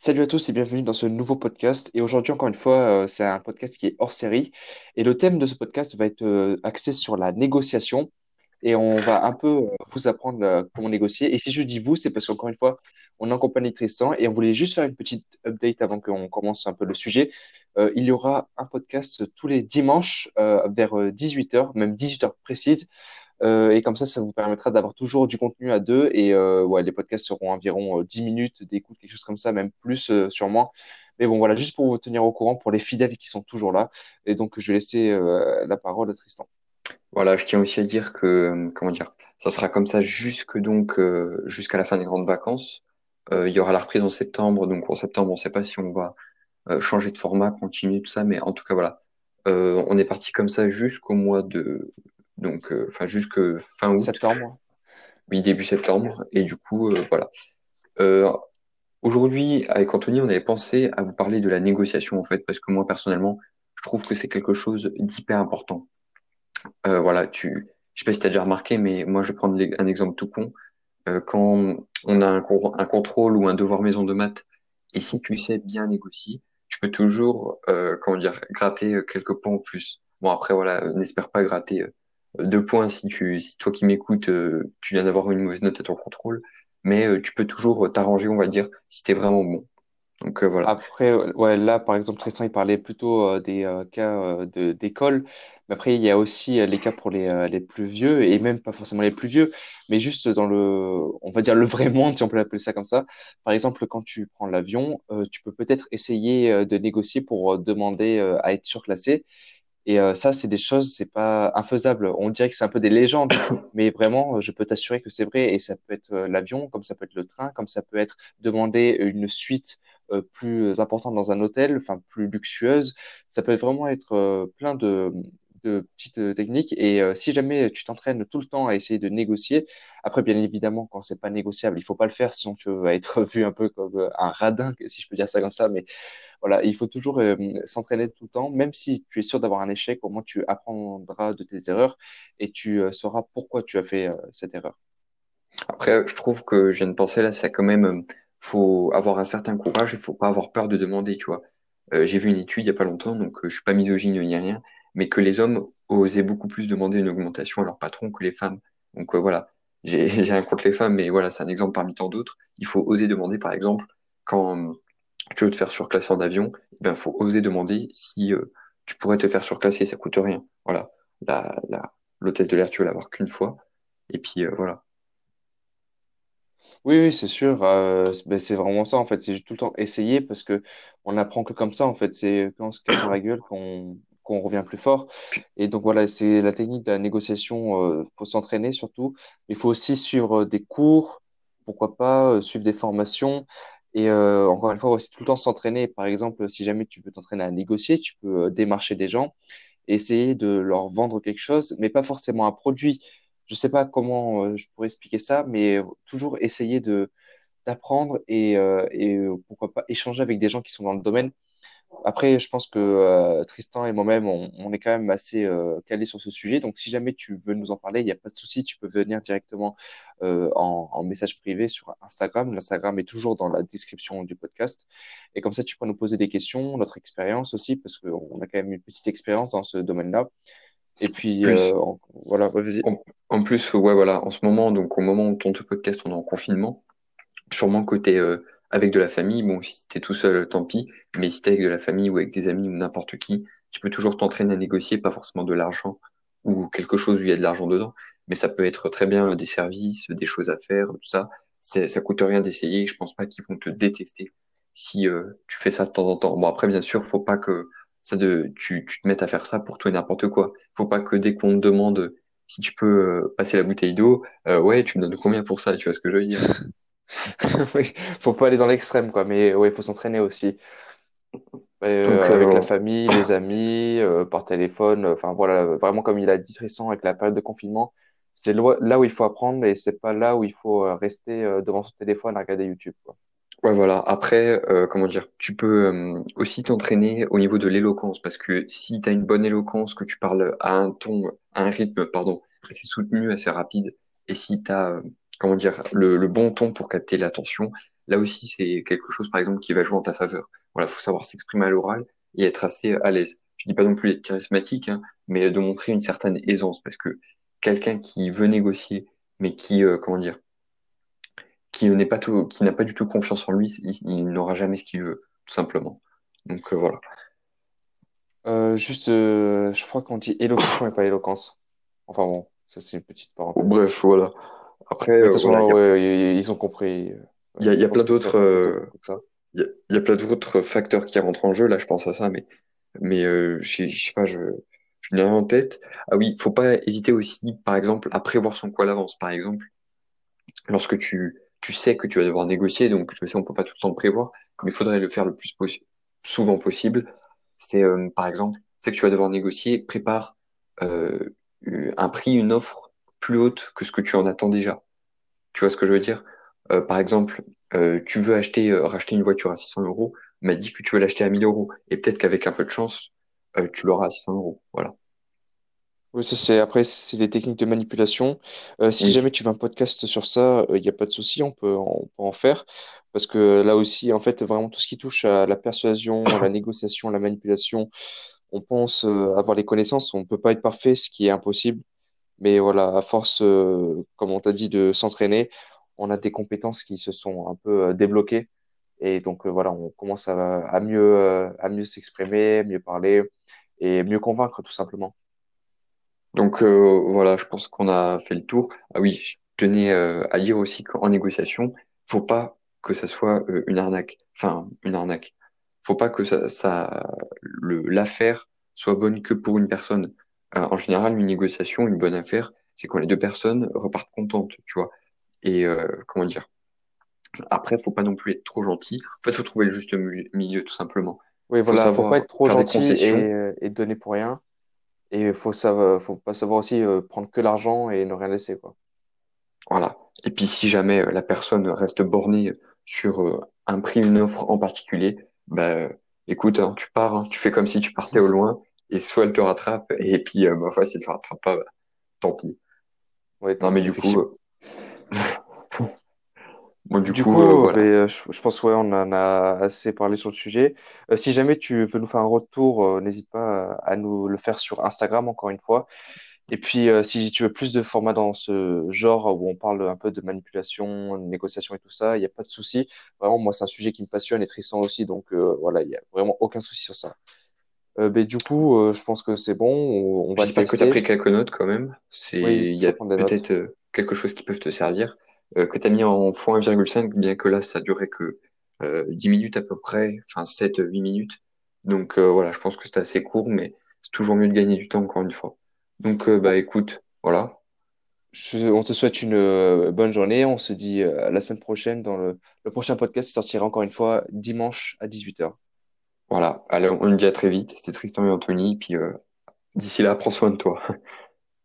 Salut à tous et bienvenue dans ce nouveau podcast. Et aujourd'hui, encore une fois, euh, c'est un podcast qui est hors série. Et le thème de ce podcast va être euh, axé sur la négociation. Et on va un peu euh, vous apprendre comment négocier. Et si je dis vous, c'est parce qu'encore une fois, on est en compagnie de Tristan et on voulait juste faire une petite update avant qu'on commence un peu le sujet. Il y aura un podcast tous les dimanches vers 18h, même 18h précise. Euh, et comme ça, ça vous permettra d'avoir toujours du contenu à deux. Et euh, ouais, les podcasts seront environ euh, 10 minutes d'écoute, quelque chose comme ça, même plus euh, sûrement. Mais bon, voilà, juste pour vous tenir au courant pour les fidèles qui sont toujours là. Et donc, je vais laisser euh, la parole à Tristan. Voilà, je tiens aussi à dire que, euh, comment dire, ça sera comme ça jusque donc euh, jusqu'à la fin des grandes vacances. Euh, il y aura la reprise en septembre, donc en septembre, on ne sait pas si on va euh, changer de format, continuer tout ça, mais en tout cas voilà, Euh, on est parti comme ça jusqu'au mois de, donc, euh, enfin jusque fin août, Septembre. oui début septembre, et du coup euh, voilà. Euh, aujourd'hui, avec Anthony, on avait pensé à vous parler de la négociation en fait, parce que moi personnellement, je trouve que c'est quelque chose d'hyper important. Euh, voilà, tu, je sais pas si tu as déjà remarqué, mais moi je vais prendre un exemple tout con. Euh, quand on a un, con- un contrôle ou un devoir maison de maths, et si tu sais bien négocier, tu peux toujours, euh, comment dire, gratter quelques points en plus. Bon, après, voilà, n'espère pas gratter euh, deux points si tu, si toi qui m'écoutes, euh, tu viens d'avoir une mauvaise note à ton contrôle, mais euh, tu peux toujours euh, t'arranger, on va dire, si t'es vraiment bon. Donc voilà. Après, ouais, là, par exemple, Tristan, il parlait plutôt des cas de, d'école. Mais après, il y a aussi les cas pour les, les plus vieux, et même pas forcément les plus vieux, mais juste dans le, on va dire le vrai monde, si on peut l'appeler ça comme ça. Par exemple, quand tu prends l'avion, tu peux peut-être essayer de négocier pour demander à être surclassé. Et euh, ça, c'est des choses, c'est pas infaisable. On dirait que c'est un peu des légendes, mais vraiment, euh, je peux t'assurer que c'est vrai. Et ça peut être euh, l'avion, comme ça peut être le train, comme ça peut être demander une suite euh, plus importante dans un hôtel, enfin plus luxueuse. Ça peut vraiment être euh, plein de, de petites euh, techniques. Et euh, si jamais tu t'entraînes tout le temps à essayer de négocier, après, bien évidemment, quand c'est pas négociable, il faut pas le faire, sinon tu vas être vu un peu comme un radin, si je peux dire ça comme ça. Mais voilà, il faut toujours euh, s'entraîner tout le temps, même si tu es sûr d'avoir un échec, au moins tu apprendras de tes erreurs et tu euh, sauras pourquoi tu as fait euh, cette erreur. Après, je trouve que je viens de penser là, c'est quand même, faut avoir un certain courage, il faut pas avoir peur de demander, tu vois. J'ai vu une étude il y a pas longtemps, donc je suis pas misogyne ni rien, mais que les hommes osaient beaucoup plus demander une augmentation à leur patron que les femmes. Donc voilà, j'ai rien contre les femmes, mais voilà, c'est un exemple parmi tant d'autres. Il faut oser demander, par exemple, quand tu veux te faire surclasser en avion, eh ben faut oser demander si euh, tu pourrais te faire surclasser, ça coûte rien. Voilà, la, la, l'hôtesse de l'air, tu vas l'avoir qu'une fois, et puis euh, voilà. Oui, oui, c'est sûr. euh, c'est ben, c'est vraiment ça en fait. C'est tout le temps essayer parce que on apprend que comme ça en fait. C'est quand on se casse dans la gueule qu'on qu'on revient plus fort. Et donc voilà, c'est la technique de la négociation. Euh, faut s'entraîner surtout. Il faut aussi suivre des cours. Pourquoi pas euh, suivre des formations. Et euh, encore une fois, aussi tout le temps s'entraîner. Par exemple, si jamais tu veux t'entraîner à négocier, tu peux euh, démarcher des gens essayer de leur vendre quelque chose, mais pas forcément un produit. Je sais pas comment euh, je pourrais expliquer ça, mais toujours essayer d'apprendre et, pourquoi pas échanger avec des gens qui sont dans le domaine. Après, je pense que euh, Tristan et moi-même, on, on est quand même assez euh, calés sur ce sujet. Donc, si jamais tu veux nous en parler, il n'y a pas de souci, tu peux venir directement euh, en, en message privé sur Instagram. L'Instagram est toujours dans la description du podcast. Et comme ça, tu peux nous poser des questions, notre expérience aussi, parce qu'on a quand même une petite expérience dans ce domaine-là. Et puis, Plus, en- voilà, vas-y. en, en plus, ouais, voilà, en ce moment, donc au moment où on tourne ce podcast, on est en confinement. Sûrement côté avec de la famille, bon, si t'es tout seul, tant pis, mais si t'es avec de la famille ou avec des amis ou n'importe qui, tu peux toujours t'entraîner à négocier, pas forcément de l'argent ou quelque chose où il y a de l'argent dedans, mais ça peut être très bien euh, des services, des choses à faire, tout ça. Ça coûte rien d'essayer. Je pense pas qu'ils vont te détester si euh, tu fais ça de temps en temps. Bon, après, bien sûr, faut pas que ça de, tu, tu te mettes à faire ça pour tout et n'importe quoi. Faut pas que dès qu'on te demande si tu peux euh, passer la bouteille d'eau, ouais, tu me donnes combien pour ça, tu vois ce que je veux dire? Oui, faut pas aller dans l'extrême, quoi. Mais ouais, il faut s'entraîner aussi. Euh, Donc, avec la euh, famille, les amis, euh, par téléphone. Enfin, voilà, vraiment comme il a dit Tristan, avec la période de confinement, c'est lo- là où il faut apprendre et c'est pas là où il faut euh, rester euh, devant son téléphone à regarder YouTube, quoi. Ouais, voilà. Après, euh, comment dire, tu peux euh, aussi t'entraîner au niveau de l'éloquence, parce que si tu as une bonne éloquence, que tu parles à un ton, à un rythme, pardon, assez soutenu, assez rapide, et si tu as, comment dire, le, le bon ton pour capter l'attention, là aussi, c'est quelque chose, par exemple, qui va jouer en ta faveur. Voilà, faut savoir s'exprimer à l'oral et être assez à l'aise. Je dis pas non plus d'être charismatique, hein, mais de montrer une certaine aisance, parce que quelqu'un qui veut négocier, mais qui, euh, comment dire, qui n'est pas tout, qui n'a pas du tout confiance en lui, il, il n'aura jamais ce qu'il veut, tout simplement. Donc euh, voilà. Euh, juste, euh, je crois qu'on dit élocution et pas éloquence. Enfin bon, ça c'est une petite parenthèse. bref, voilà. Après, de toute façon, voilà, il y a, ouais, ils ont compris. il y a, y a plein d'autres, euh, il y a, il y a plein d'autres facteurs qui rentrent en jeu. Là, je pense à ça, mais, mais euh, je, sais pas, je, je l'ai en tête. Ah oui, faut pas hésiter aussi, par exemple, à prévoir son coup à l'avance. Par exemple, lorsque tu, tu sais que tu vas devoir négocier, donc je sais, on peut pas tout le temps prévoir, mais il faudrait le faire le plus possi- souvent possible. C'est, euh, par exemple, tu sais que tu vas devoir négocier, prépare euh, un prix, une offre plus haute que ce que tu en attends déjà. Tu vois ce que je veux dire? Euh, par exemple, euh, tu veux acheter, euh, racheter une voiture à 600 euros, m'a dit que tu veux l'acheter à 1000 euros. Et peut-être qu'avec un peu de chance, tu l'auras à 600 euros. Voilà. Oui, ça c'est après c'est des techniques de manipulation. Euh, si jamais tu veux un podcast sur ça, il n'y a pas de souci, on peut, on peut en faire parce que là aussi en fait vraiment tout ce qui touche à la persuasion, à la négociation, à la manipulation, on pense euh, avoir les connaissances, on peut pas être parfait, ce qui est impossible. Mais voilà, à force, euh, comme on t'a dit, de s'entraîner, on a des compétences qui se sont un peu euh, débloquées et donc euh, voilà, on commence à, mieux euh, à mieux s'exprimer, mieux parler et mieux convaincre tout simplement. Donc voilà, je pense qu'on a fait le tour. Ah oui, je tenais à dire aussi qu'en négociation, faut pas que ça soit une arnaque. Enfin, une arnaque. Faut pas que ça, ça l'affaire soit bonne que pour une personne. Euh, en général, une négociation, une bonne affaire, c'est quand les deux personnes repartent contentes, tu vois. Et euh, comment dire? Après, faut pas non plus être trop gentil. En fait, faut trouver le juste milieu, tout simplement. Oui, Faut voilà, faut pas être trop gentil et, euh, et donner pour rien. Et faut savoir, faut pas savoir aussi prendre que l'argent et ne rien laisser, quoi. Voilà. Et puis si jamais la personne reste bornée sur un prix, une offre en particulier, bah écoute, hein, tu pars, hein, tu fais comme si tu partais au loin, et soit elle te rattrape, et puis euh, ma foi, si elle te rattrape pas, bah, tant pis. Ouais, Non mais pis, du coup, euh, bon du Du coup, coup, euh, euh, ben, voilà. euh, je, je pense ouais, on en a assez parlé sur le sujet. Euh, si jamais tu veux nous faire un retour, euh, n'hésite pas à, nous le faire sur Instagram, encore une fois. Et puis, euh, si tu veux plus de formats dans ce genre où on parle un peu de manipulation, de négociation et tout ça, il n'y a pas de souci. Vraiment, moi, c'est un sujet qui me passionne et Tristan aussi. Donc, euh, voilà, il n'y a vraiment aucun souci sur ça. Euh, ben, du coup, euh, je pense que c'est bon. On, on va J'espère que tu as pris quelques notes quand même. Oui, il y a peut-être euh, quelque chose qui peut te servir, que tu as mis en x1,5, bien que là, ça durait que euh, 10 minutes à peu près, enfin 7 huit minutes. Donc voilà, je pense que c'est assez court, mais c'est toujours mieux de gagner du temps encore une fois. Donc bah écoute, voilà, je- on te souhaite une bonne journée. On se dit à la semaine prochaine dans le, le prochain podcast qui sortira encore une fois dimanche à 18h. Voilà. Allez, on on dit à très vite. C'était Tristan et Anthony, puis euh, d'ici là, prends soin de toi.